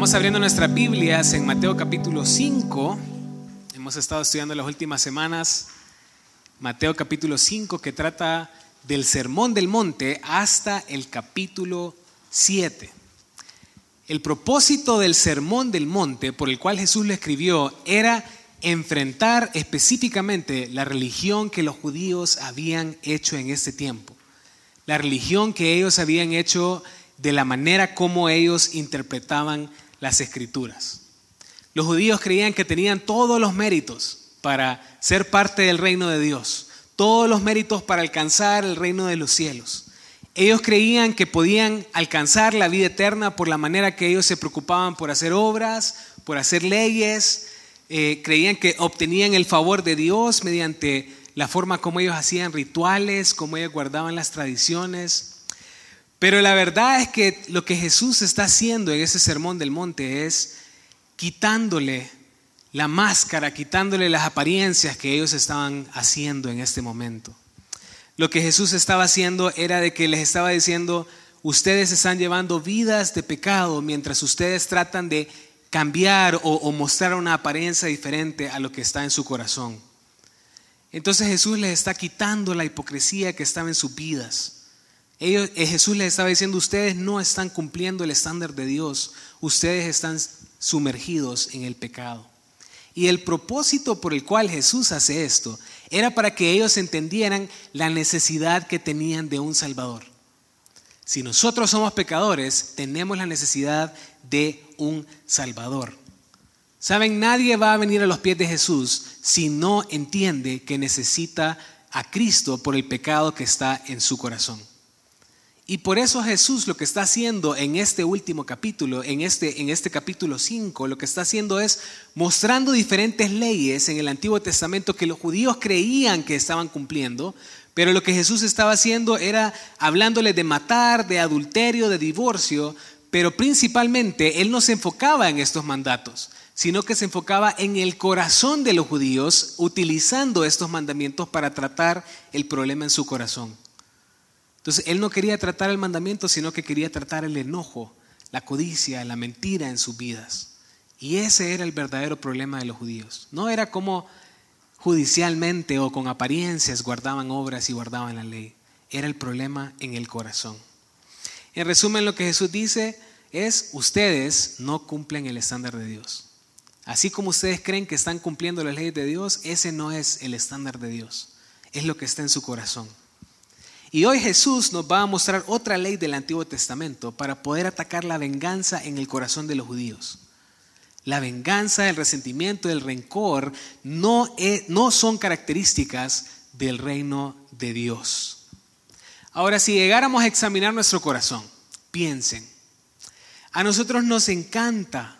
Vamos abriendo nuestras Biblias en Mateo capítulo 5. Hemos estado estudiando las últimas semanas Mateo capítulo 5 que trata del Sermón del Monte hasta el capítulo 7. El propósito del Sermón del Monte por el cual Jesús lo escribió era enfrentar específicamente la religión que los judíos habían hecho en este tiempo. La religión que ellos habían hecho de la manera como ellos interpretaban las escrituras. Los judíos creían que tenían todos los méritos para ser parte del reino de Dios, todos los méritos para alcanzar el reino de los cielos. Ellos creían que podían alcanzar la vida eterna por la manera que ellos se preocupaban por hacer obras, por hacer leyes, eh, creían que obtenían el favor de Dios mediante la forma como ellos hacían rituales, como ellos guardaban las tradiciones. Pero la verdad es que lo que Jesús está haciendo en ese sermón del monte es quitándole la máscara, quitándole las apariencias que ellos estaban haciendo en este momento. Lo que Jesús estaba haciendo era de que les estaba diciendo, ustedes están llevando vidas de pecado mientras ustedes tratan de cambiar o, mostrar una apariencia diferente a lo que está en su corazón. Entonces Jesús les está quitando la hipocresía que estaba en sus vidas. Ellos, eh, Jesús les estaba diciendo, ustedes no están cumpliendo el estándar de Dios, ustedes están sumergidos en el pecado. Y el propósito por el cual Jesús hace esto era para que ellos entendieran la necesidad que tenían de un Salvador. Si nosotros somos pecadores, tenemos la necesidad de un Salvador. Saben, nadie va a venir a los pies de Jesús si no entiende que necesita a Cristo por el pecado que está en su corazón. Y por eso Jesús lo que está haciendo en este último capítulo, en este, en este capítulo 5, lo que está haciendo es mostrando diferentes leyes en el Antiguo Testamento que los judíos creían que estaban cumpliendo, pero lo que Jesús estaba haciendo era hablándole de matar, de adulterio, de divorcio, pero principalmente Él no se enfocaba en estos mandatos, sino que se enfocaba en el corazón de los judíos, utilizando estos mandamientos para tratar el problema en su corazón. Entonces, él no quería tratar el mandamiento, sino que quería tratar el enojo, la codicia, la mentira en sus vidas. Y ese era el verdadero problema de los judíos. No era como judicialmente o con apariencias guardaban obras y guardaban la ley. Era el problema en el corazón. En resumen, lo que Jesús dice es, ustedes no cumplen el estándar de Dios. Así como ustedes creen que están cumpliendo las leyes de Dios, ese no es el estándar de Dios. Es lo que está en su corazón. Y hoy Jesús nos va a mostrar otra ley del Antiguo Testamento para poder atacar la venganza en el corazón de los judíos. La venganza, el resentimiento, el rencor no, no son características del reino de Dios. Ahora, si llegáramos a examinar nuestro corazón, piensen, a nosotros nos encanta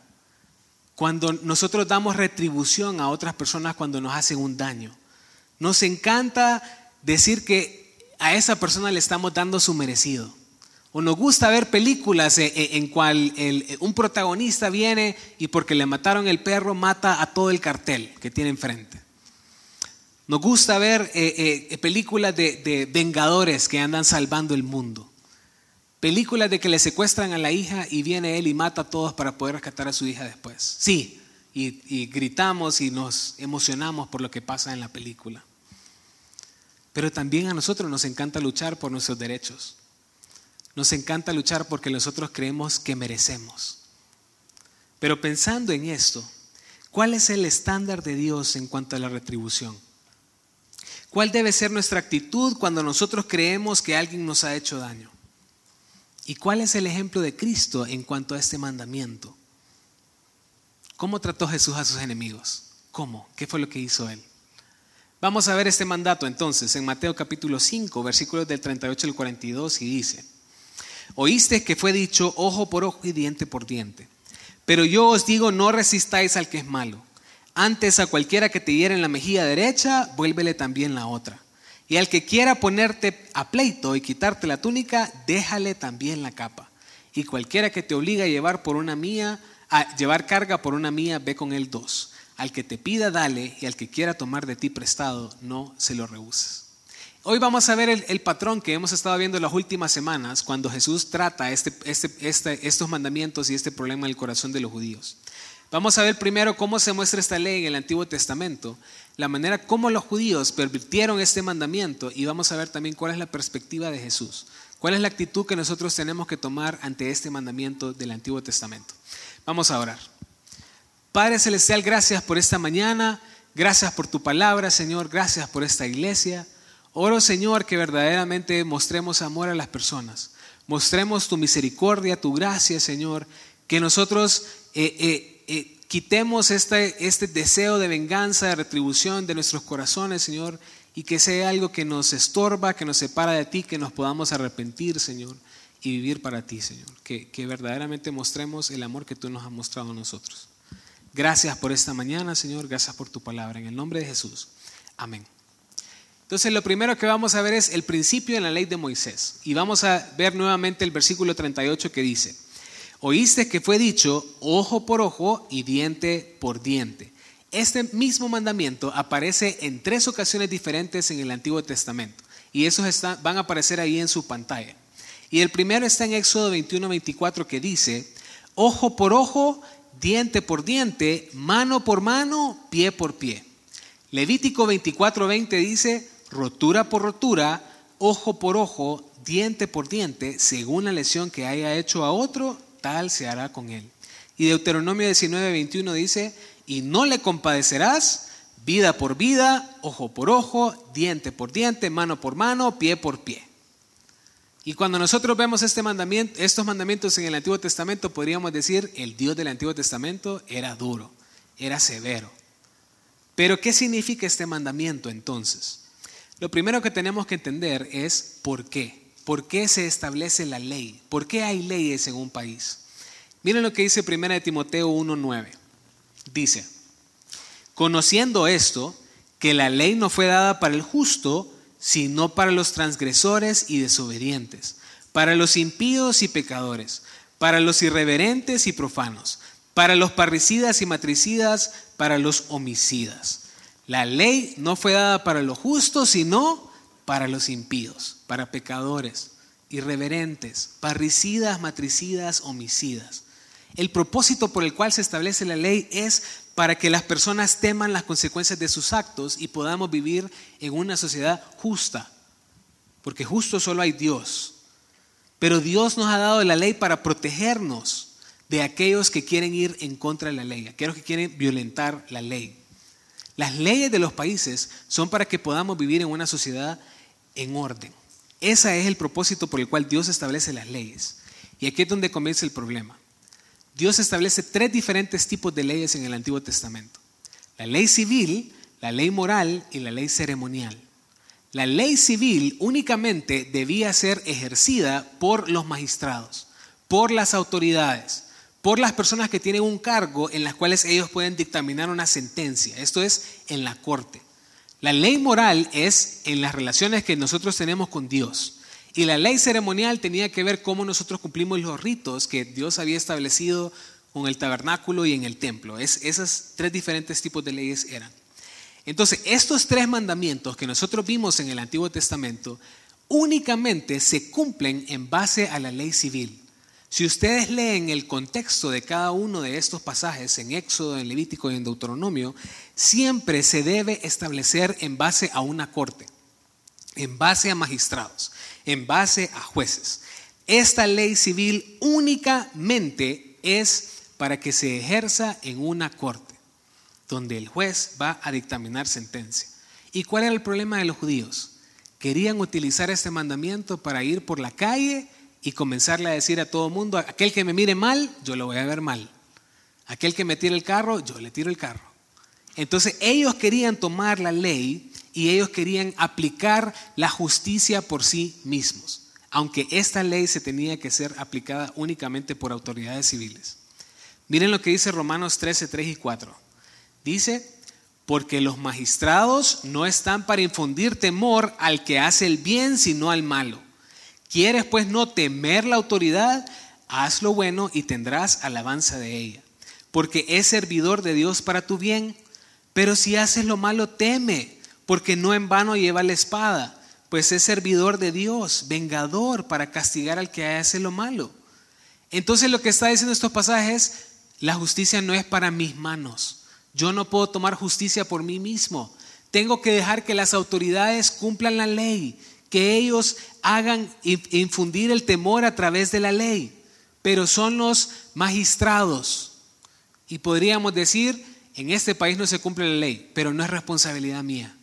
cuando nosotros damos retribución a otras personas cuando nos hacen un daño. Nos encanta decir que a esa persona le estamos dando su merecido. O nos gusta ver películas en, cual un protagonista viene y porque le mataron el perro mata a todo el cartel que tiene enfrente. Nos gusta ver eh, eh, películas de, vengadores que andan salvando el mundo. Películas de que le secuestran a la hija y viene él y mata a todos para poder rescatar a su hija después. Sí, y gritamos y nos emocionamos por lo que pasa en la película. Pero también a nosotros nos encanta luchar por nuestros derechos. Nos encanta luchar porque nosotros creemos que merecemos. Pero pensando en esto, ¿cuál es el estándar de Dios en cuanto a la retribución? ¿Cuál debe ser nuestra actitud cuando nosotros creemos que alguien nos ha hecho daño? ¿Y cuál es el ejemplo de Cristo en cuanto a este mandamiento? ¿Cómo trató Jesús a sus enemigos? ¿Cómo? ¿Qué fue lo que hizo él? Vamos a ver este mandato entonces en Mateo capítulo 5, versículos del 38 al 42 y dice, oíste que fue dicho ojo por ojo y diente por diente, pero yo os digo no resistáis al que es malo, antes a cualquiera que te hiere en la mejilla derecha, vuélvele también la otra. Y al que quiera ponerte a pleito y quitarte la túnica, déjale también la capa. Y cualquiera que te obliga a llevar por una mía, a llevar carga por una mía, ve con él dos. Al que te pida, dale, y al que quiera tomar de ti prestado, no se lo rehuses. Hoy vamos a ver el, patrón que hemos estado viendo las últimas semanas cuando Jesús trata este, este, este, estos mandamientos y este problema en el corazón de los judíos. Vamos a ver primero cómo se muestra esta ley en el Antiguo Testamento, la manera como los judíos pervirtieron este mandamiento y vamos a ver también cuál es la perspectiva de Jesús, cuál es la actitud que nosotros tenemos que tomar ante este mandamiento del Antiguo Testamento. Vamos a orar. Padre Celestial, gracias por esta mañana, gracias por tu palabra, Señor, gracias por esta iglesia. Oro, Señor, que verdaderamente mostremos amor a las personas. Mostremos tu misericordia, tu gracia, Señor. Que nosotros eh, eh, eh, quitemos este, este deseo de venganza, de retribución de nuestros corazones, Señor. Y que sea algo que nos estorba, que nos separa de ti, que nos podamos arrepentir, Señor. Y vivir para ti, Señor. Que, que verdaderamente mostremos el amor que tú nos has mostrado a nosotros. Gracias por esta mañana, Señor. Gracias por tu palabra. En el nombre de Jesús. Amén. Entonces lo primero que vamos a ver es el principio en la ley de Moisés. Y vamos a ver nuevamente el versículo 38 que dice, oíste que fue dicho ojo por ojo y diente por diente. Este mismo mandamiento aparece en tres ocasiones diferentes en el Antiguo Testamento. Y esos van a aparecer ahí en su pantalla. Y el primero está en Éxodo 21-24 que dice, ojo por ojo, diente por diente, mano por mano, pie por pie. Levítico 24-20 dice, rotura por rotura, ojo por ojo, diente por diente, según la lesión que haya hecho a otro, tal se hará con él. Y Deuteronomio 19, 21 dice, y no le compadecerás vida por vida, ojo por ojo, diente por diente, mano por mano, pie por pie. Y cuando nosotros vemos este mandamiento, estos mandamientos en el Antiguo Testamento, podríamos decir, el Dios del Antiguo Testamento era duro, era severo. Pero ¿qué significa este mandamiento entonces? Lo primero que tenemos que entender es por qué. ¿Por qué se establece la ley? ¿Por qué hay leyes en un país? Miren lo que dice 1 Timoteo 1.9. Dice, conociendo esto, que la ley no fue dada para el justo, sino para los transgresores y desobedientes, para los impíos y pecadores, para los irreverentes y profanos, para los parricidas y matricidas, para los homicidas la ley no fue dada para los justos, sino para los impíos, para pecadores, irreverentes, parricidas, matricidas, homicidas. El propósito por el cual se establece la ley es para que las personas teman las consecuencias de sus actos y podamos vivir en una sociedad justa. Porque justo solo hay Dios. Pero Dios nos ha dado la ley para protegernos de aquellos que quieren ir en contra de la ley, aquellos que quieren violentar la ley. Las leyes de los países son para que podamos vivir en una sociedad en orden. Ese es el propósito por el cual Dios establece las leyes. Y aquí es donde comienza el problema. Dios establece tres diferentes tipos de leyes en el Antiguo Testamento. La ley civil, la ley moral y la ley ceremonial. La ley civil únicamente debía ser ejercida por los magistrados, por las autoridades por las personas que tienen un cargo en las cuales ellos pueden dictaminar una sentencia. Esto es en la corte. La ley moral es en las relaciones que nosotros tenemos con Dios. Y la ley ceremonial tenía que ver cómo nosotros cumplimos los ritos que Dios había establecido con el tabernáculo y en el templo. Es, esos tres diferentes tipos de leyes eran. Entonces, estos tres mandamientos que nosotros vimos en el Antiguo Testamento únicamente se cumplen en base a la ley civil. Si ustedes leen el contexto de cada uno de estos pasajes en Éxodo, en Levítico y en Deuteronomio, siempre se debe establecer en base a una corte, en base a magistrados, en base a jueces. Esta ley civil únicamente es para que se ejerza en una corte, donde el juez va a dictaminar sentencia. ¿Y cuál era el problema de los judíos? Querían utilizar este mandamiento para ir por la calle y comenzarle a decir a todo mundo, aquel que me mire mal, yo lo voy a ver mal. Aquel que me tire el carro, yo le tiro el carro. Entonces ellos querían tomar la ley y ellos querían aplicar la justicia por sí mismos, aunque esta ley se tenía que ser aplicada únicamente por autoridades civiles. Miren lo que dice Romanos 13, 3 y 4. Dice, porque los magistrados no están para infundir temor al que hace el bien, sino al malo. ¿Quieres pues no temer la autoridad? Haz lo bueno y tendrás alabanza de ella, porque es servidor de Dios para tu bien. Pero si haces lo malo, teme, porque no en vano lleva la espada, pues es servidor de Dios, vengador para castigar al que hace lo malo. Entonces lo que está diciendo estos pasajes, la justicia no es para mis manos. Yo no puedo tomar justicia por mí mismo. Tengo que dejar que las autoridades cumplan la ley, que ellos hagan infundir el temor a través de la ley. Pero son los magistrados. Y podríamos decir, en este país no se cumple la ley, pero no es responsabilidad mía.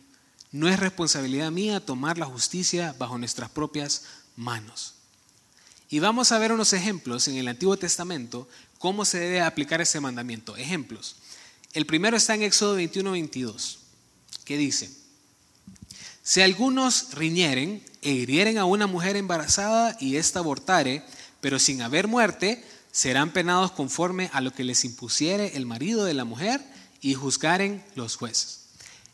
No es responsabilidad mía tomar la justicia bajo nuestras propias manos. Y vamos a ver unos ejemplos en el Antiguo Testamento cómo se debe aplicar ese mandamiento. Ejemplos. El primero está en Éxodo 21, 22, que dice, si algunos riñeren e hirieren a una mujer embarazada y ésta abortare, pero sin haber muerte, serán penados conforme a lo que les impusiere el marido de la mujer y juzgaren los jueces.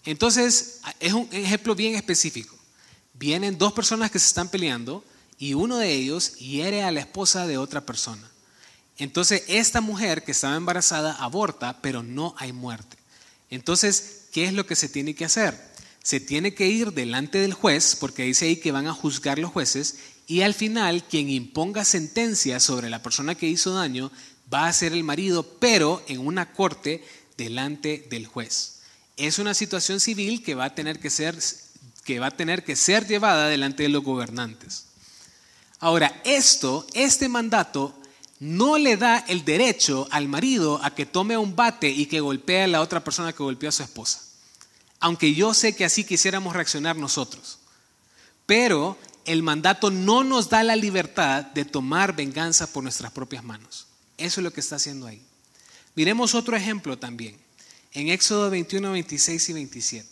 Entonces, es un ejemplo bien específico. Vienen dos personas que se están peleando, y uno de ellos hiere a la esposa de otra persona. Entonces esta mujer que estaba embarazada aborta, pero no hay muerte. Entonces, ¿qué es lo que se tiene que hacer? Se tiene que ir delante del juez, porque dice ahí que van a juzgar los jueces, y al final quien imponga sentencia sobre la persona que hizo daño va a ser el marido, pero en una corte delante del juez. Es una situación civil que va a tener que ser, que va a tener que ser llevada delante de los gobernantes. Ahora, esto, este mandato, no le da el derecho al marido a que tome un bate y que golpee a la otra persona que golpeó a su esposa. Aunque yo sé que así quisiéramos reaccionar nosotros. Pero el mandato no nos da la libertad de tomar venganza por nuestras propias manos. Eso es lo que está haciendo ahí. Miremos otro ejemplo también, en Éxodo 21, 26 y 27.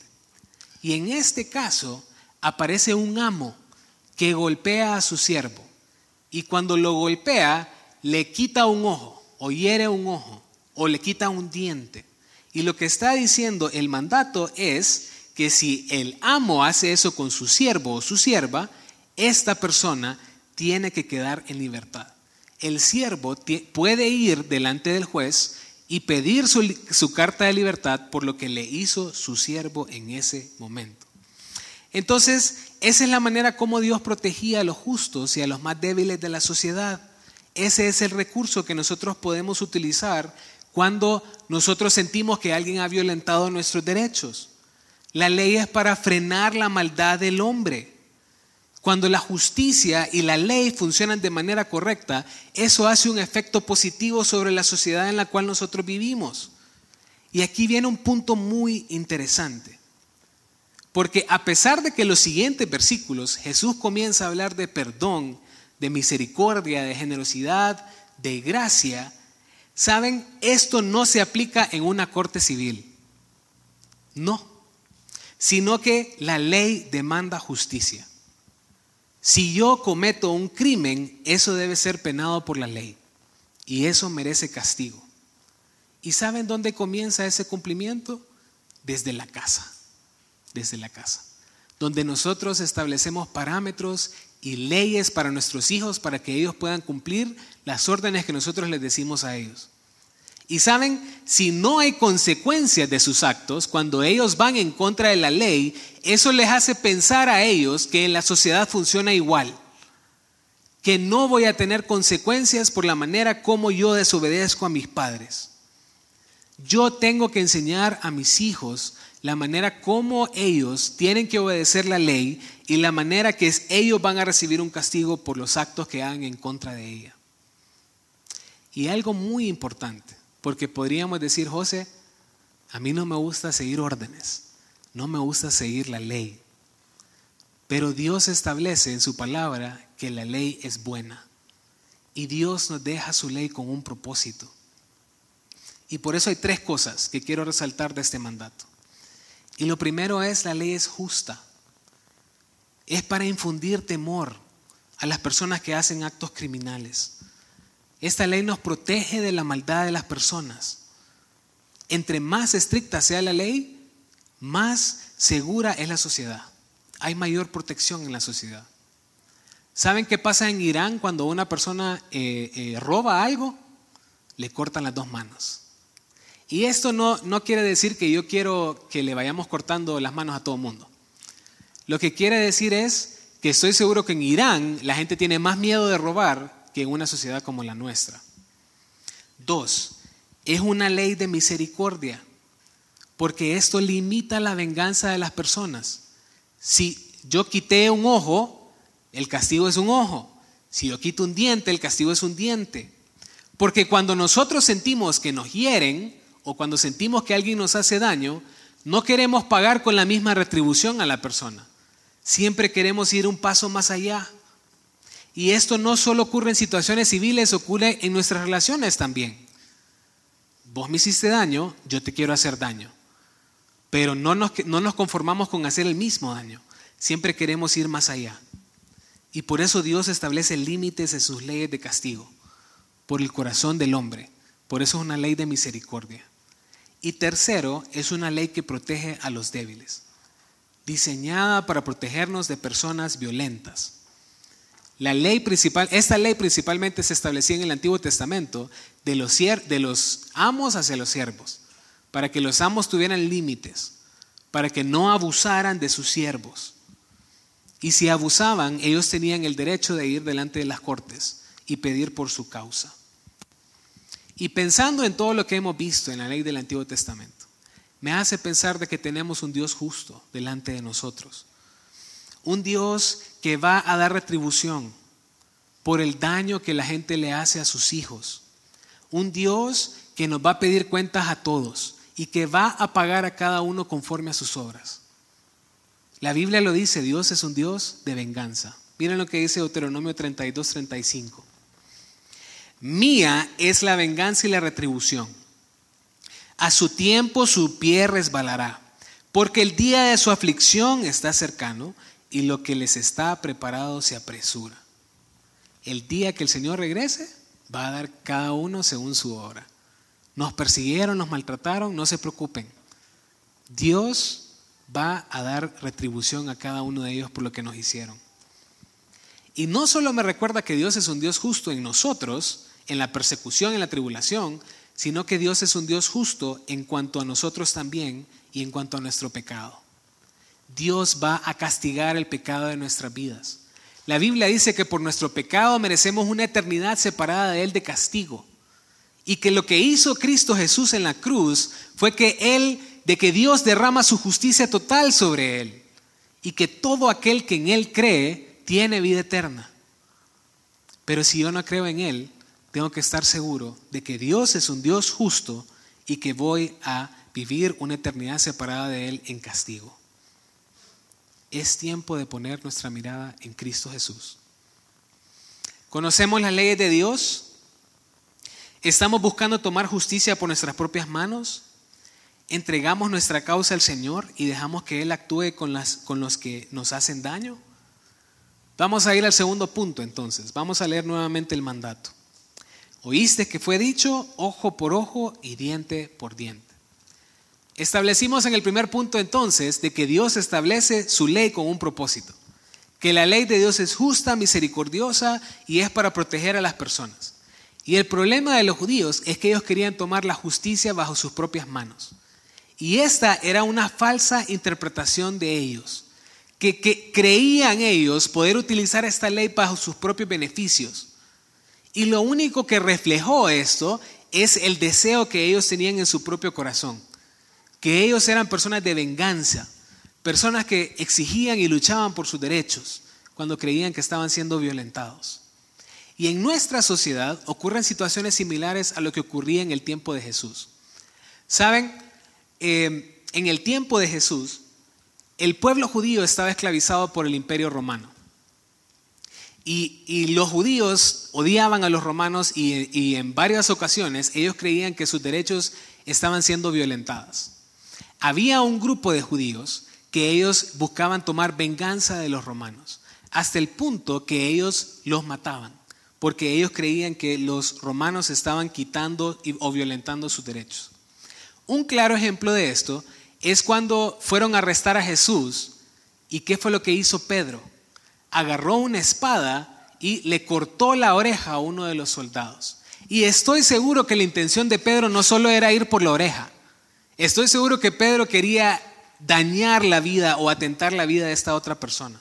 Y en este caso aparece un amo que golpea a su siervo y cuando lo golpea le quita un ojo o hiere un ojo o le quita un diente. Y lo que está diciendo el mandato es que si el amo hace eso con su siervo o su sierva, esta persona tiene que quedar en libertad. El siervo puede ir delante del juez y pedir su, carta de libertad por lo que le hizo su siervo en ese momento. Entonces, esa es la manera como Dios protegía a los justos y a los más débiles de la sociedad. Ese es el recurso que nosotros podemos utilizar cuando nosotros sentimos que alguien ha violentado nuestros derechos. La ley es para frenar la maldad del hombre. Cuando la justicia y la ley funcionan de manera correcta, eso hace un efecto positivo sobre la sociedad en la cual nosotros vivimos. Y aquí viene un punto muy interesante. Porque a pesar de que en los siguientes versículos Jesús comienza a hablar de perdón, de misericordia, de generosidad, de gracia, saben, esto no se aplica en una corte civil. No, sino que la ley demanda justicia. Si yo cometo un crimen, eso debe ser penado por la ley y eso merece castigo. ¿Y saben dónde comienza ese cumplimiento? Desde la casa desde la casa, donde nosotros establecemos parámetros y leyes para nuestros hijos para que ellos puedan cumplir las órdenes que nosotros les decimos a ellos. Y saben, si no hay consecuencias de sus actos, cuando ellos van en contra de la ley, eso les hace pensar a ellos que en la sociedad funciona igual, que no voy a tener consecuencias por la manera como yo desobedezco a mis padres. Yo tengo que enseñar a mis hijos la manera como ellos tienen que obedecer la ley y la manera que ellos van a recibir un castigo por los actos que hagan en contra de ella. Y algo muy importante, porque podríamos decir, José, a mí no me gusta seguir órdenes, no me gusta seguir la ley, pero Dios establece en su palabra que la ley es buena y Dios nos deja su ley con un propósito. Y por eso hay tres cosas que quiero resaltar de este mandato. Y lo primero es, la ley es justa. Es para infundir temor a las personas que hacen actos criminales. Esta ley nos protege de la maldad de las personas. Entre más estricta sea la ley, más segura es la sociedad. Hay mayor protección en la sociedad. ¿Saben qué pasa en Irán cuando una persona eh, eh, roba algo? Le cortan las dos manos. Y esto no, no quiere decir que yo quiero que le vayamos cortando las manos a todo el mundo. Lo que quiere decir es que estoy seguro que en Irán la gente tiene más miedo de robar que en una sociedad como la nuestra. Dos, es una ley de misericordia, porque esto limita la venganza de las personas. Si yo quité un ojo, el castigo es un ojo. Si yo quito un diente, el castigo es un diente. Porque cuando nosotros sentimos que nos hieren o cuando sentimos que alguien nos hace daño, no queremos pagar con la misma retribución a la persona. Siempre queremos ir un paso más allá. Y esto no solo ocurre en situaciones civiles, ocurre en nuestras relaciones también. Vos me hiciste daño, yo te quiero hacer daño. Pero no nos, no nos conformamos con hacer el mismo daño. Siempre queremos ir más allá. Y por eso Dios establece límites en sus leyes de castigo, por el corazón del hombre. Por eso es una ley de misericordia. Y tercero, es una ley que protege a los débiles, diseñada para protegernos de personas violentas. La ley principal, esta ley principalmente se establecía en el Antiguo Testamento de los, de los amos hacia los siervos, para que los amos tuvieran límites, para que no abusaran de sus siervos. Y si abusaban, ellos tenían el derecho de ir delante de las cortes y pedir por su causa. Y pensando en todo lo que hemos visto en la ley del Antiguo Testamento, me hace pensar de que tenemos un Dios justo delante de nosotros. Un Dios que va a dar retribución por el daño que la gente le hace a sus hijos. Un Dios que nos va a pedir cuentas a todos y que va a pagar a cada uno conforme a sus obras. La Biblia lo dice, Dios es un Dios de venganza. Miren lo que dice Deuteronomio 32, 35. Mía es la venganza y la retribución. A su tiempo su pie resbalará, porque el día de su aflicción está cercano y lo que les está preparado se apresura. El día que el Señor regrese, va a dar cada uno según su obra. Nos persiguieron, nos maltrataron, no se preocupen. Dios va a dar retribución a cada uno de ellos por lo que nos hicieron. Y no solo me recuerda que Dios es un Dios justo en nosotros, en la persecución, en la tribulación, sino que Dios es un Dios justo en cuanto a nosotros también y en cuanto a nuestro pecado. Dios va a castigar el pecado de nuestras vidas. La Biblia dice que por nuestro pecado merecemos una eternidad separada de Él de castigo. Y que lo que hizo Cristo Jesús en la cruz fue que Él de que Dios derrama su justicia total sobre él y que todo aquel que en él cree tiene vida eterna. Pero si yo no creo en él, tengo que estar seguro de que Dios es un Dios justo y que voy a vivir una eternidad separada de él en castigo. Es tiempo de poner nuestra mirada en Cristo Jesús. ¿Conocemos las leyes de Dios? ¿Estamos buscando tomar justicia por nuestras propias manos? entregamos nuestra causa al Señor y dejamos que Él actúe con, las, con los que nos hacen daño? Vamos a ir al segundo punto entonces. Vamos a leer nuevamente el mandato. Oíste que fue dicho ojo por ojo y diente por diente. Establecimos en el primer punto entonces de que Dios establece su ley con un propósito. Que la ley de Dios es justa, misericordiosa y es para proteger a las personas. Y el problema de los judíos es que ellos querían tomar la justicia bajo sus propias manos. Y esta era una falsa interpretación de ellos, que, creían ellos poder utilizar esta ley bajo sus propios beneficios. Y lo único que reflejó esto es el deseo que ellos tenían en su propio corazón, que ellos eran personas de venganza, personas que exigían y luchaban por sus derechos cuando creían que estaban siendo violentados. Y en nuestra sociedad ocurren situaciones similares a lo que ocurría en el tiempo de Jesús. ¿Saben? Em, en el tiempo de Jesús, el pueblo judío estaba esclavizado por el imperio romano. Y, los judíos odiaban a los romanos y, y, en varias ocasiones ellos creían que sus derechos estaban siendo violentados. Había un grupo de judíos que ellos buscaban tomar venganza de los romanos, hasta el punto que ellos los mataban, porque ellos creían que los romanos estaban quitando o violentando sus derechos. Un claro ejemplo de esto es cuando fueron a arrestar a Jesús y qué fue lo que hizo Pedro. Agarró una espada y le cortó la oreja a uno de los soldados. Y estoy seguro que la intención de Pedro no solo era ir por la oreja. Estoy seguro que Pedro quería dañar la vida o atentar la vida de esta otra persona.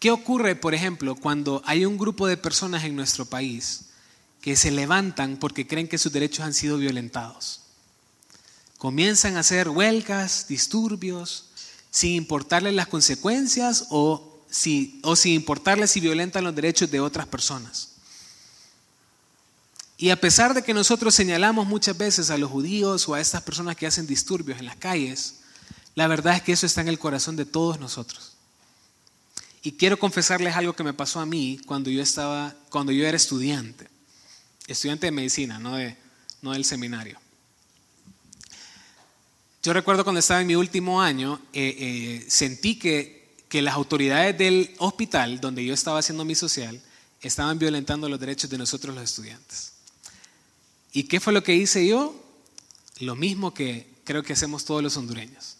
¿Qué ocurre, por ejemplo, cuando hay un grupo de personas en nuestro país que se levantan porque creen que sus derechos han sido violentados? Comienzan a hacer huelgas, disturbios, sin importarles las consecuencias o, si, sin importarles si violentan los derechos de otras personas. Y a pesar de que nosotros señalamos muchas veces a los judíos o a estas personas que hacen disturbios en las calles, la verdad es que eso está en el corazón de todos nosotros. Y quiero confesarles algo que me pasó a mí cuando yo estaba, cuando yo era estudiante, estudiante de medicina, no, de, no del seminario. Yo recuerdo cuando estaba en mi último año, eh, eh, sentí que, que las autoridades del hospital donde yo estaba haciendo mi social estaban violentando los derechos de nosotros los estudiantes. ¿Y qué fue lo que hice yo? Lo mismo que creo que hacemos todos los hondureños.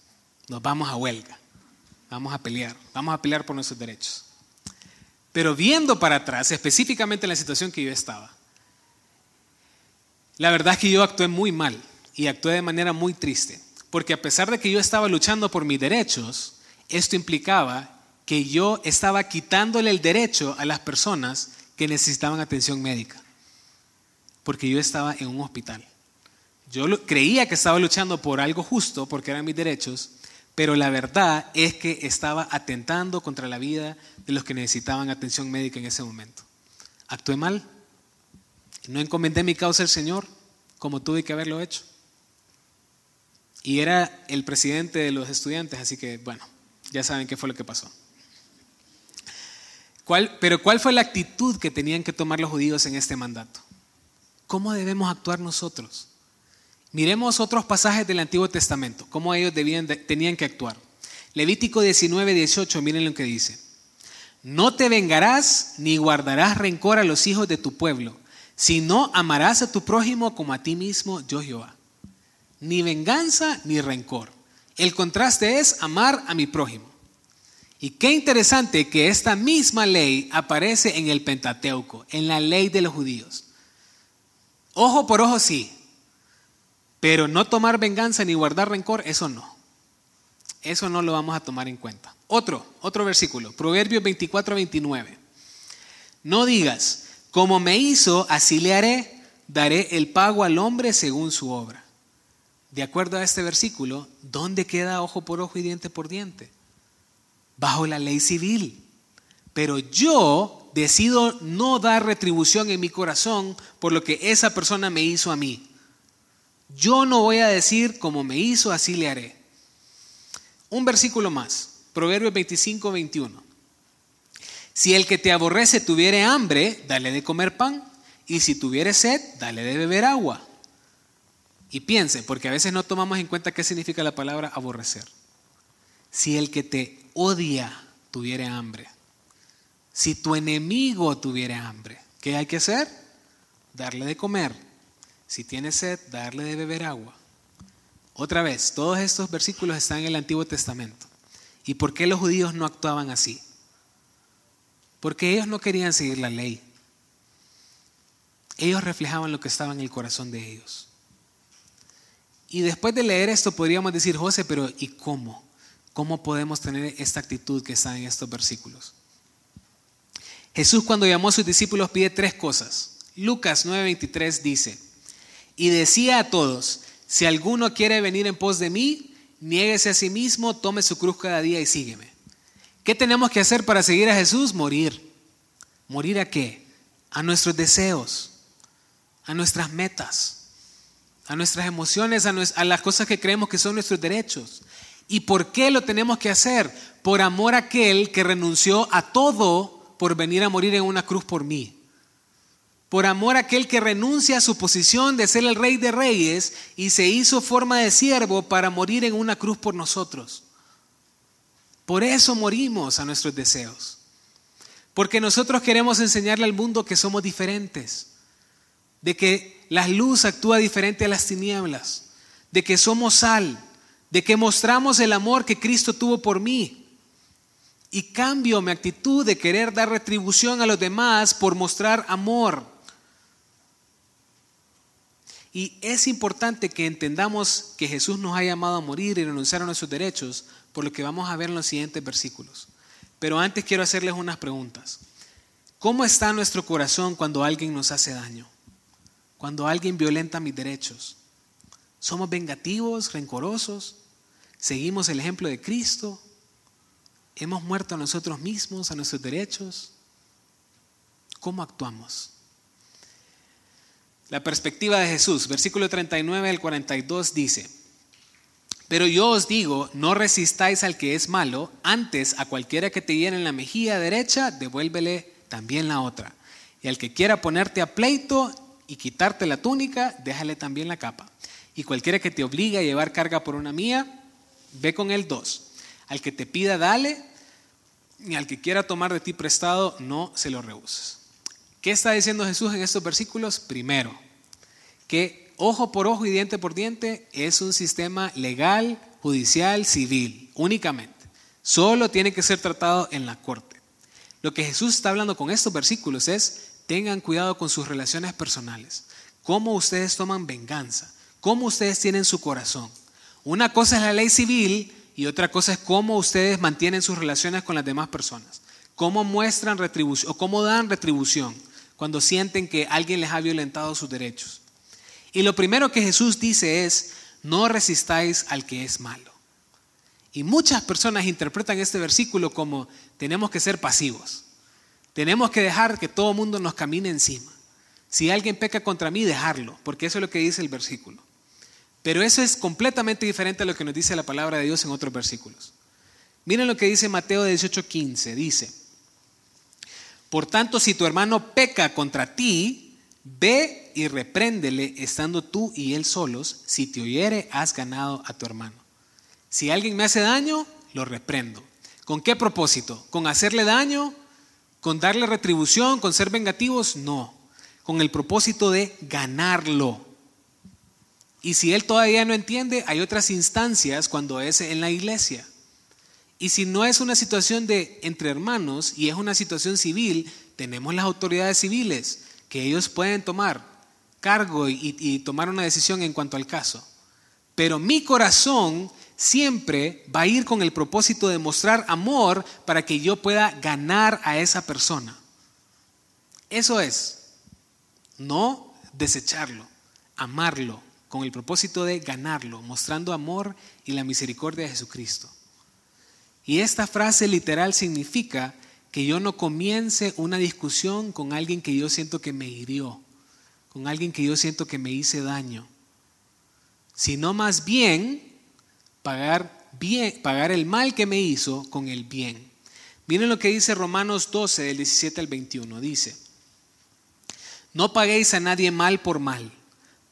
Nos vamos a huelga. Vamos a pelear, vamos a pelear por nuestros derechos. Pero viendo para atrás, específicamente en la situación que yo estaba, la verdad es que yo actué muy mal y actué de manera muy triste, porque a pesar de que yo estaba luchando por mis derechos, esto implicaba que yo estaba quitándole el derecho a las personas que necesitaban atención médica, porque yo estaba en un hospital. Yo creía que estaba luchando por algo justo, porque eran mis derechos, pero la verdad es que estaba atentando contra la vida de los que necesitaban atención médica en ese momento. Actué mal. No encomendé mi causa al Señor como tuve que haberlo hecho. Y era el presidente de los estudiantes, así que bueno, ya saben qué fue lo que pasó. pero ¿cuál fue la actitud que tenían que tomar los judíos en este mandato? ¿Cómo debemos actuar nosotros? Miremos otros pasajes del Antiguo Testamento, cómo ellos tenían que actuar. Levítico 19, 18, miren lo que dice. No te vengarás ni guardarás rencor a los hijos de tu pueblo, sino amarás a tu prójimo como a ti mismo, yo Jehová. Ni venganza ni rencor. El contraste es amar a mi prójimo. Y qué interesante que esta misma ley aparece en el Pentateuco, en la ley de los judíos. Ojo por ojo sí, pero no tomar venganza ni guardar rencor, eso no. Eso no lo vamos a tomar en cuenta. Otro, otro versículo, Proverbios 24, 29. No digas, como me hizo, así le haré, daré el pago al hombre según su obra. De acuerdo a este versículo, ¿dónde queda ojo por ojo y diente por diente? Bajo la ley civil. Pero yo decido no dar retribución en mi corazón por lo que esa persona me hizo a mí. Yo no voy a decir como me hizo, así le haré. Un versículo más, Proverbios 25, 21. Si el que te aborrece tuviere hambre, dale de comer pan, y si tuviere sed, dale de beber agua. Y piense, porque a veces no tomamos en cuenta qué significa la palabra aborrecer. Si el que te odia tuviere hambre, si tu enemigo tuviere hambre, ¿qué hay que hacer? Darle de comer si tiene sed, darle de beber agua. Otra vez, todos estos versículos están en el Antiguo Testamento. ¿Y por qué los judíos no actuaban así? Porque ellos no querían seguir la ley. Ellos reflejaban lo que estaba en el corazón de ellos. Y después de leer esto podríamos decir, José, pero ¿y cómo? ¿Cómo podemos tener esta actitud que está en estos versículos? Jesús cuando llamó a sus discípulos pide tres cosas. Lucas 9:23 dice, y decía a todos, si alguno quiere venir en pos de mí, niéguese a sí mismo, tome su cruz cada día y sígueme. ¿Qué tenemos que hacer para seguir a Jesús? Morir. ¿Morir a qué? A nuestros deseos, a nuestras metas, a nuestras emociones, a, las cosas que creemos que son nuestros derechos. ¿Y por qué lo tenemos que hacer? Por amor a aquel que renunció a todo por venir a morir en una cruz por mí por amor a aquel que renuncia a su posición de ser el rey de reyes y se hizo forma de siervo para morir en una cruz por nosotros. Por eso morimos a nuestros deseos. Porque nosotros queremos enseñarle al mundo que somos diferentes, de que la luz actúa diferente a las tinieblas, de que somos sal, de que mostramos el amor que Cristo tuvo por mí. Y cambio mi actitud de querer dar retribución a los demás por mostrar amor Y es importante que entendamos que Jesús nos ha llamado a morir y renunciar a nuestros derechos, por lo que vamos a ver en los siguientes versículos. Pero antes quiero hacerles unas preguntas. ¿Cómo está nuestro corazón cuando alguien nos hace daño? Cuando alguien violenta mis derechos. ¿Somos vengativos, rencorosos? ¿Seguimos el ejemplo de Cristo? ¿Hemos muerto a nosotros mismos, a nuestros derechos? ¿Cómo actuamos? La perspectiva de Jesús, versículo 39 al 42 dice, pero yo os digo, no resistáis al que es malo, antes a cualquiera que te hiere en la mejilla derecha, devuélvele también la otra. Y al que quiera ponerte a pleito y quitarte la túnica, déjale también la capa. Y cualquiera que te obligue a llevar carga por una mía, ve con él dos. Al que te pida, dale, y al que quiera tomar de ti prestado, no se lo rehuses. ¿Qué está diciendo Jesús en estos versículos? Primero, que ojo por ojo y diente por diente es un sistema legal, judicial, civil, únicamente. Solo tiene que ser tratado en la corte. Lo que Jesús está hablando con estos versículos es, tengan cuidado con sus relaciones personales, cómo ustedes toman venganza, cómo ustedes tienen su corazón. Una cosa es la ley civil y otra cosa es cómo ustedes mantienen sus relaciones con las demás personas, cómo muestran retribución o cómo dan retribución cuando sienten que alguien les ha violentado sus derechos. Y lo primero que Jesús dice es, no resistáis al que es malo. Y muchas personas interpretan este versículo como tenemos que ser pasivos. Tenemos que dejar que todo el mundo nos camine encima. Si alguien peca contra mí, dejarlo, porque eso es lo que dice el versículo. Pero eso es completamente diferente a lo que nos dice la palabra de Dios en otros versículos. Miren lo que dice Mateo 18:15. Dice, por tanto, si tu hermano peca contra ti, ve y repréndele estando tú y él solos. Si te oyere, has ganado a tu hermano. Si alguien me hace daño, lo reprendo. ¿Con qué propósito? ¿Con hacerle daño? ¿Con darle retribución? ¿Con ser vengativos? No. Con el propósito de ganarlo. Y si él todavía no entiende, hay otras instancias cuando es en la iglesia. Y si no es una situación de entre hermanos y es una situación civil, tenemos las autoridades civiles que ellos pueden tomar cargo y, y, tomar una decisión en cuanto al caso. Pero mi corazón siempre va a ir con el propósito de mostrar amor para que yo pueda ganar a esa persona. Eso es, no desecharlo, amarlo, con el propósito de ganarlo, mostrando amor y la misericordia de Jesucristo. Y esta frase literal significa que yo no comience una discusión con alguien que yo siento que me hirió, con alguien que yo siento que me hice daño, sino más bien pagar, bien, pagar el mal que me hizo con el bien. Miren lo que dice Romanos 12, del 17 al 21. Dice, no paguéis a nadie mal por mal,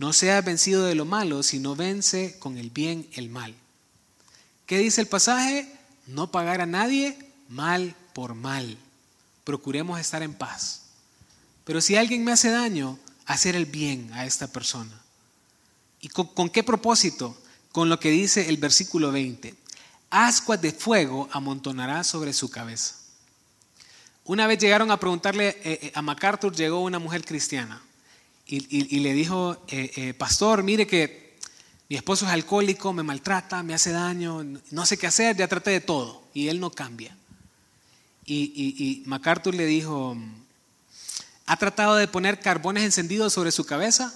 No seas vencido de lo malo, sino vence con el bien el mal. ¿Qué dice el pasaje? No pagar a nadie mal por mal. Procuremos estar en paz. Pero si alguien me hace daño, hacer el bien a esta persona. ¿Y con, qué propósito? Con lo que dice el versículo 20. Ascuas de fuego amontonará sobre su cabeza. Una vez llegaron a preguntarle, eh, eh, a MacArthur llegó una mujer cristiana y, le dijo, eh, pastor, mire que mi esposo es alcohólico, me maltrata, me hace daño, no sé qué hacer, ya traté de todo y él no cambia. Y, MacArthur le dijo, ¿ha tratado de poner carbones encendidos sobre su cabeza?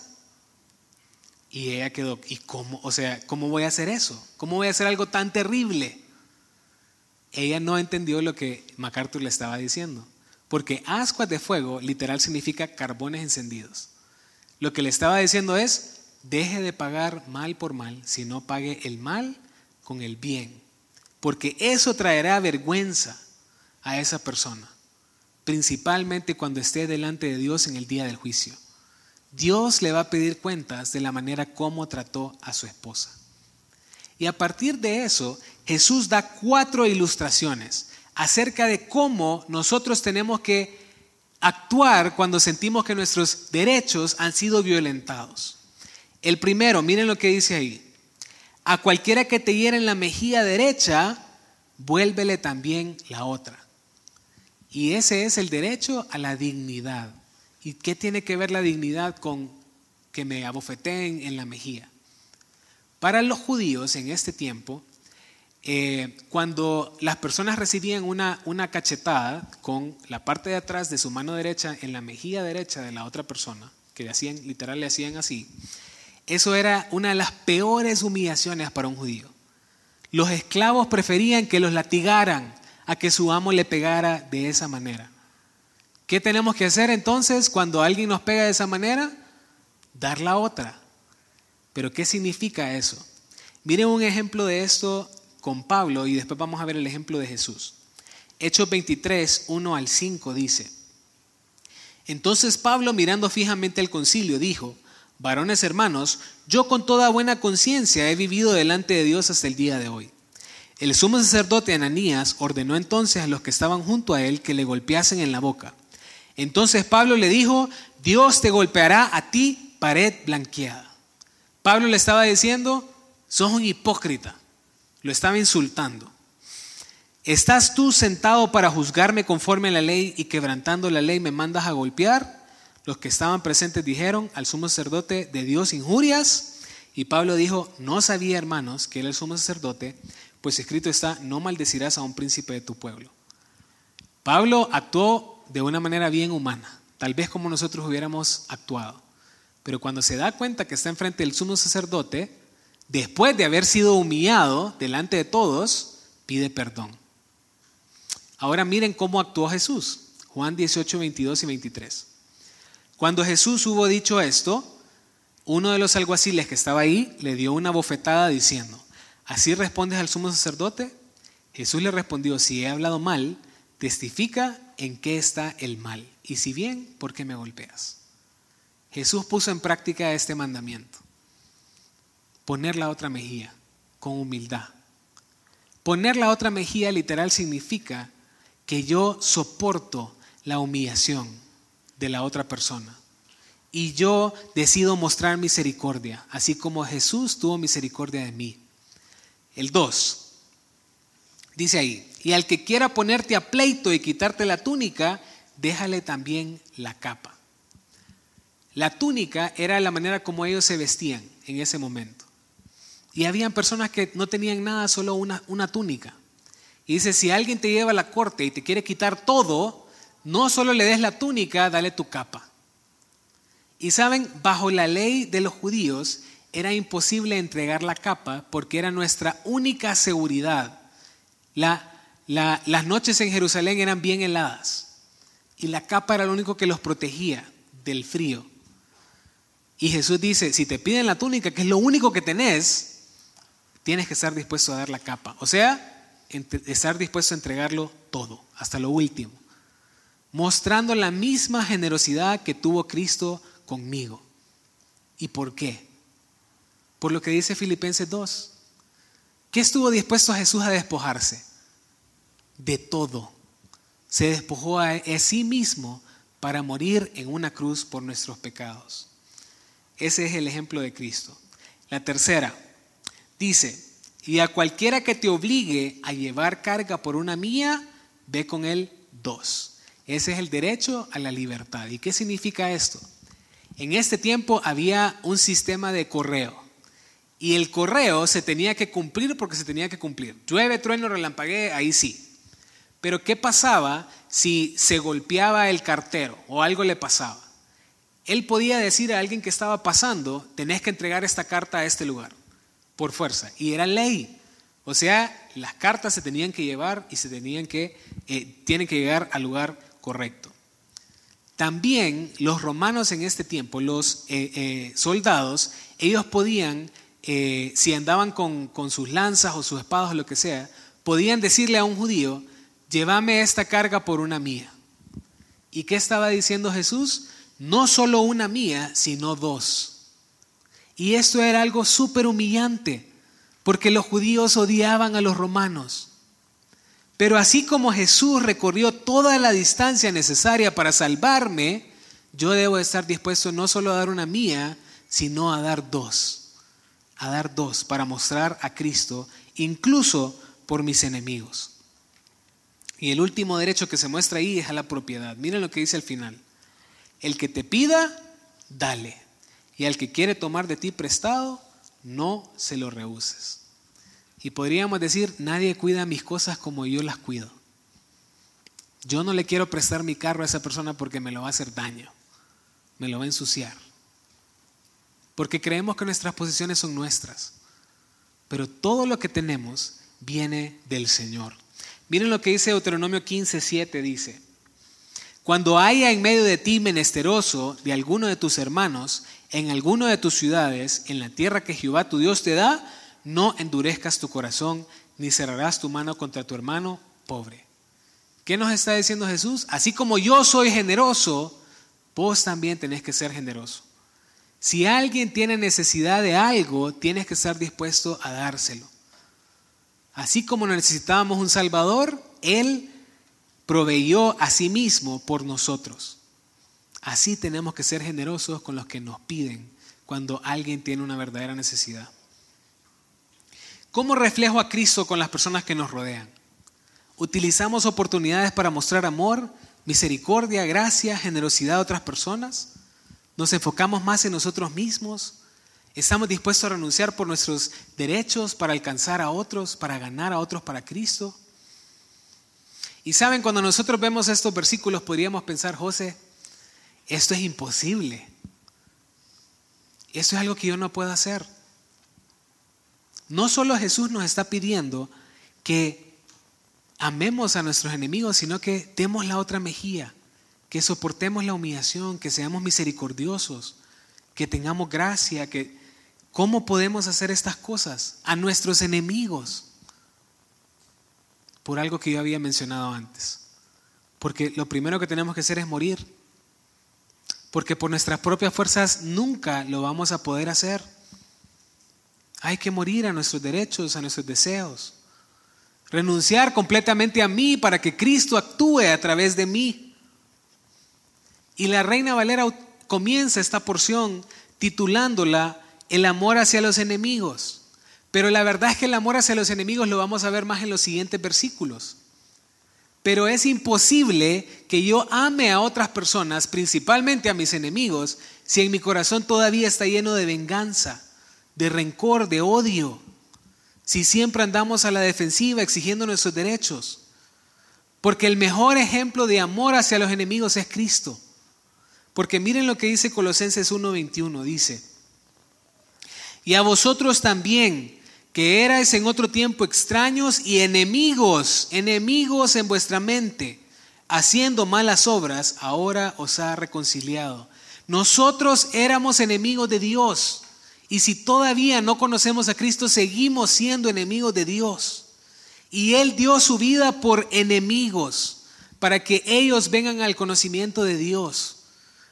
Y ella quedó, ¿y cómo? O sea, ¿cómo voy a hacer eso? ¿Cómo voy a hacer algo tan terrible? Ella no entendió lo que MacArthur le estaba diciendo. Porque ascuas de fuego literal significa carbones encendidos. Lo que le estaba diciendo es, deje de pagar mal por mal, sino pague el mal con el bien. Porque eso traerá vergüenza a esa persona, principalmente cuando esté delante de Dios en el día del juicio. Dios le va a pedir cuentas de la manera como trató a su esposa. Y a partir de eso, Jesús da cuatro ilustraciones acerca de cómo nosotros tenemos que actuar cuando sentimos que nuestros derechos han sido violentados. El primero, miren lo que dice ahí. A cualquiera que te hiera en la mejilla derecha, vuélvele también la otra. Y ese es el derecho a la dignidad. ¿Y qué tiene que ver la dignidad con que me abofeteen en la mejilla? Para los judíos en este tiempo, eh, cuando las personas recibían una, una cachetada con la parte de atrás de su mano derecha en la mejilla derecha de la otra persona, que hacían, literal le hacían así, eso era una de las peores humillaciones para un judío. Los esclavos preferían que los latigaran a que su amo le pegara de esa manera. ¿Qué tenemos que hacer entonces cuando alguien nos pega de esa manera? Dar la otra. Pero ¿qué significa eso? Miren un ejemplo de esto con Pablo y después vamos a ver el ejemplo de Jesús. Hechos 23, 1 al 5 dice, entonces Pablo mirando fijamente al concilio dijo, Varones hermanos, yo con toda buena conciencia he vivido delante de Dios hasta el día de hoy. El sumo sacerdote Ananías ordenó entonces a los que estaban junto a él que le golpeasen en la boca. Entonces Pablo le dijo, Dios te golpeará a ti pared blanqueada. Pablo le estaba diciendo, sos un hipócrita. Lo estaba insultando. ¿Estás tú sentado para juzgarme conforme a la ley y quebrantando la ley me mandas a golpear? Los que estaban presentes dijeron al sumo sacerdote de Dios injurias. Y Pablo dijo, no sabía hermanos que era el sumo sacerdote, pues escrito está, no maldecirás a un príncipe de tu pueblo. Pablo actuó de una manera bien humana, tal vez como nosotros hubiéramos actuado. Pero cuando se da cuenta que está enfrente del sumo sacerdote, después de haber sido humillado delante de todos, pide perdón. Ahora miren cómo actuó Jesús. Juan 18, 22 y 23. Cuando Jesús hubo dicho esto, uno de los alguaciles que estaba ahí le dio una bofetada diciendo, ¿así respondes al sumo sacerdote? Jesús le respondió, si he hablado mal, testifica en qué está el mal, y si bien, ¿por qué me golpeas? Jesús puso en práctica este mandamiento, poner la otra mejilla con humildad. Poner la otra mejilla literal significa que yo soporto la humillación de la otra persona. Y yo decido mostrar misericordia, así como Jesús tuvo misericordia de mí. El 2. Dice ahí, y al que quiera ponerte a pleito y quitarte la túnica, déjale también la capa. La túnica era la manera como ellos se vestían en ese momento. Y habían personas que no tenían nada, solo una, una túnica. Y dice, si alguien te lleva a la corte y te quiere quitar todo, no solo le des la túnica, dale tu capa. Y saben, bajo la ley de los judíos era imposible entregar la capa porque era nuestra única seguridad. las noches en Jerusalén eran bien heladas y la capa era lo único que los protegía del frío. Y Jesús dice, si te piden la túnica, que es lo único que tenés, tienes que estar dispuesto a dar la capa. O sea, estar dispuesto a entregarlo todo, hasta lo último mostrando la misma generosidad que tuvo Cristo conmigo. ¿Y por qué? Por lo que dice Filipenses 2. ¿Qué estuvo dispuesto Jesús a despojarse? De todo. Se despojó a, sí mismo para morir en una cruz por nuestros pecados. Ese es el ejemplo de Cristo. La tercera, dice, y a cualquiera que te obligue a llevar carga por una mía, ve con él dos. Ese es el derecho a la libertad. ¿Y qué significa esto? En este tiempo había un sistema de correo. Y el correo se tenía que cumplir porque se tenía que cumplir. Llueve, trueno, relampaguee, ahí sí. Pero ¿qué pasaba si se golpeaba el cartero o algo le pasaba? Él podía decir a alguien que estaba pasando, tenés que entregar esta carta a este lugar, por fuerza. Y era ley. O sea, las cartas se tenían que llevar y se tenían que, eh, tienen que llegar al lugar correcto. También los romanos en este tiempo, los eh, eh, soldados, ellos podían, si andaban con, con, sus lanzas o sus espadas o lo que sea, podían decirle a un judío, llévame esta carga por una mía. ¿Y qué estaba diciendo Jesús? No solo una mía, sino dos. Y esto era algo súper humillante, porque los judíos odiaban a los romanos. Pero así como Jesús recorrió toda la distancia necesaria para salvarme, yo debo estar dispuesto no solo a dar una mía, sino a dar dos. A dar dos para mostrar a Cristo, incluso por mis enemigos. Y el último derecho que se muestra ahí es a la propiedad. Miren lo que dice al final. El que te pida, dale. Y al que quiere tomar de ti prestado, no se lo rehuses. Y podríamos decir, nadie cuida mis cosas como yo las cuido. Yo no le quiero prestar mi carro a esa persona porque me lo va a hacer daño, me lo va a ensuciar. Porque creemos que nuestras posiciones son nuestras. Pero todo lo que tenemos viene del Señor. Miren lo que dice Deuteronomio 15, 7, dice, cuando haya en medio de ti menesteroso de alguno de tus hermanos, en alguno de tus ciudades, en la tierra que Jehová tu Dios te da, no endurezcas tu corazón, ni cerrarás tu mano contra tu hermano pobre. ¿Qué nos está diciendo Jesús? Así como yo soy generoso, vos también tenés que ser generoso. Si alguien tiene necesidad de algo, tienes que estar dispuesto a dárselo. Así como necesitábamos un Salvador, Él proveyó a sí mismo por nosotros. Así tenemos que ser generosos con los que nos piden cuando alguien tiene una verdadera necesidad. ¿Cómo reflejo a Cristo con las personas que nos rodean? ¿Utilizamos oportunidades para mostrar amor, misericordia, gracia, generosidad a otras personas? ¿Nos enfocamos más en nosotros mismos? ¿Estamos dispuestos a renunciar por nuestros derechos para alcanzar a otros, para ganar a otros para Cristo? Y saben, cuando nosotros vemos estos versículos podríamos pensar, José, esto es imposible. Esto es algo que yo no puedo hacer. No solo Jesús nos está pidiendo que amemos a nuestros enemigos, sino que demos la otra mejilla, que soportemos la humillación, que seamos misericordiosos, que tengamos gracia, que ¿cómo podemos hacer estas cosas a nuestros enemigos? Por algo que yo había mencionado antes. Porque lo primero que tenemos que hacer es morir. Porque por nuestras propias fuerzas nunca lo vamos a poder hacer. Hay que morir a nuestros derechos, a nuestros deseos. Renunciar completamente a mí para que Cristo actúe a través de mí. Y la Reina Valera comienza esta porción titulándola El amor hacia los enemigos. Pero la verdad es que el amor hacia los enemigos lo vamos a ver más en los siguientes versículos. Pero es imposible que yo ame a otras personas, principalmente a mis enemigos, si en mi corazón todavía está lleno de venganza de rencor, de odio, si siempre andamos a la defensiva exigiendo nuestros derechos. Porque el mejor ejemplo de amor hacia los enemigos es Cristo. Porque miren lo que dice Colosenses 1:21, dice, y a vosotros también, que erais en otro tiempo extraños y enemigos, enemigos en vuestra mente, haciendo malas obras, ahora os ha reconciliado. Nosotros éramos enemigos de Dios y si todavía no conocemos a Cristo, seguimos siendo enemigos de Dios. Y Él dio su vida por enemigos, para que ellos vengan al conocimiento de Dios.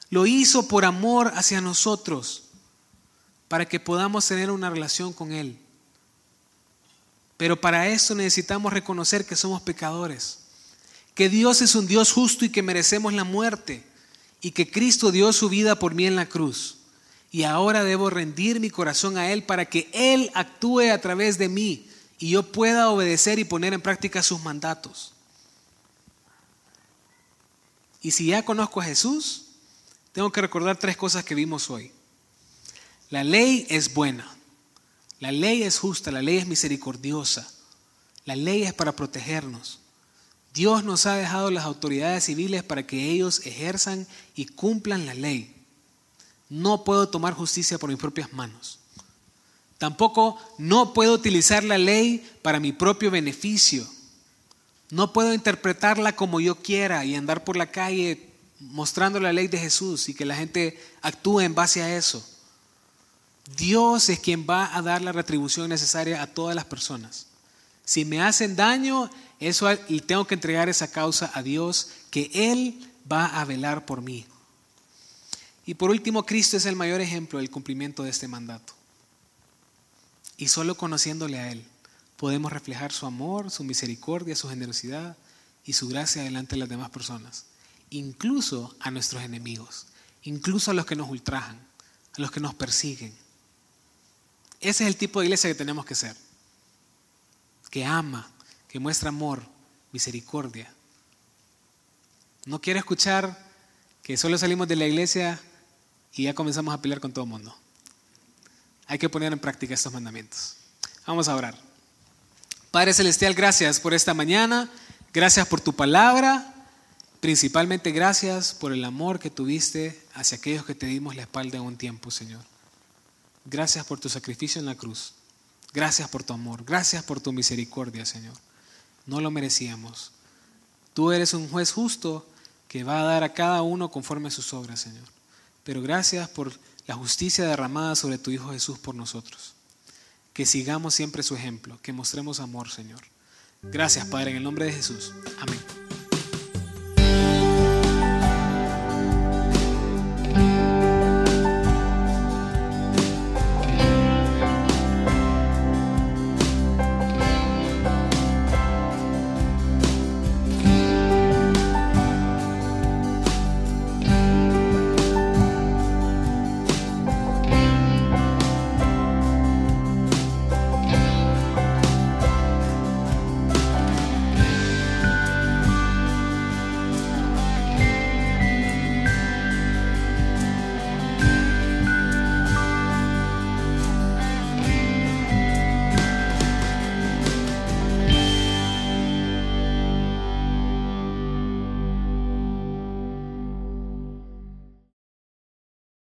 Lo hizo por amor hacia nosotros, para que podamos tener una relación con Él. Pero para eso necesitamos reconocer que somos pecadores, que Dios es un Dios justo y que merecemos la muerte, y que Cristo dio su vida por mí en la cruz y ahora debo rendir mi corazón a Él para que Él actúe a través de mí y yo pueda obedecer y poner en práctica sus mandatos. Y si ya conozco a Jesús, tengo que recordar tres cosas que vimos hoy. La ley es buena, la ley es justa, la ley es misericordiosa, la ley es para protegernos. Dios nos ha dejado las autoridades civiles para que ellos ejerzan y cumplan la ley. No puedo tomar justicia por mis propias manos. Tampoco no puedo utilizar la ley para mi propio beneficio. No puedo interpretarla como yo quiera y andar por la calle mostrando la ley de Jesús y que la gente actúe en base a eso. Dios es quien va a dar la retribución necesaria a todas las personas. Si me hacen daño, eso tengo que entregar esa causa a Dios, que Él va a velar por mí. Y por último, Cristo es el mayor ejemplo del cumplimiento de este mandato. Y solo conociéndole a Él podemos reflejar su amor, su misericordia, su generosidad y su gracia delante de las demás personas, incluso a nuestros enemigos, incluso a los que nos ultrajan, a los que nos persiguen. Ese es el tipo de iglesia que tenemos que ser, que ama, que muestra amor, misericordia. No quiero escuchar que solo salimos de la iglesia y ya comenzamos a pelear con todo el mundo. Hay que poner en práctica estos mandamientos. Vamos a orar. Padre Celestial, gracias por esta mañana, gracias por tu palabra, principalmente gracias por el amor que tuviste hacia aquellos que te dimos la espalda en un tiempo, Señor. Gracias por tu sacrificio en la cruz, gracias por tu amor, gracias por tu misericordia, Señor. No lo merecíamos. Tú eres un juez justo que va a dar a cada uno conforme a sus obras, Señor. Pero gracias por la justicia derramada sobre tu Hijo Jesús por nosotros que sigamos siempre su ejemplo, que mostremos amor, Señor. Gracias, Padre, en el nombre de Jesús. Amén.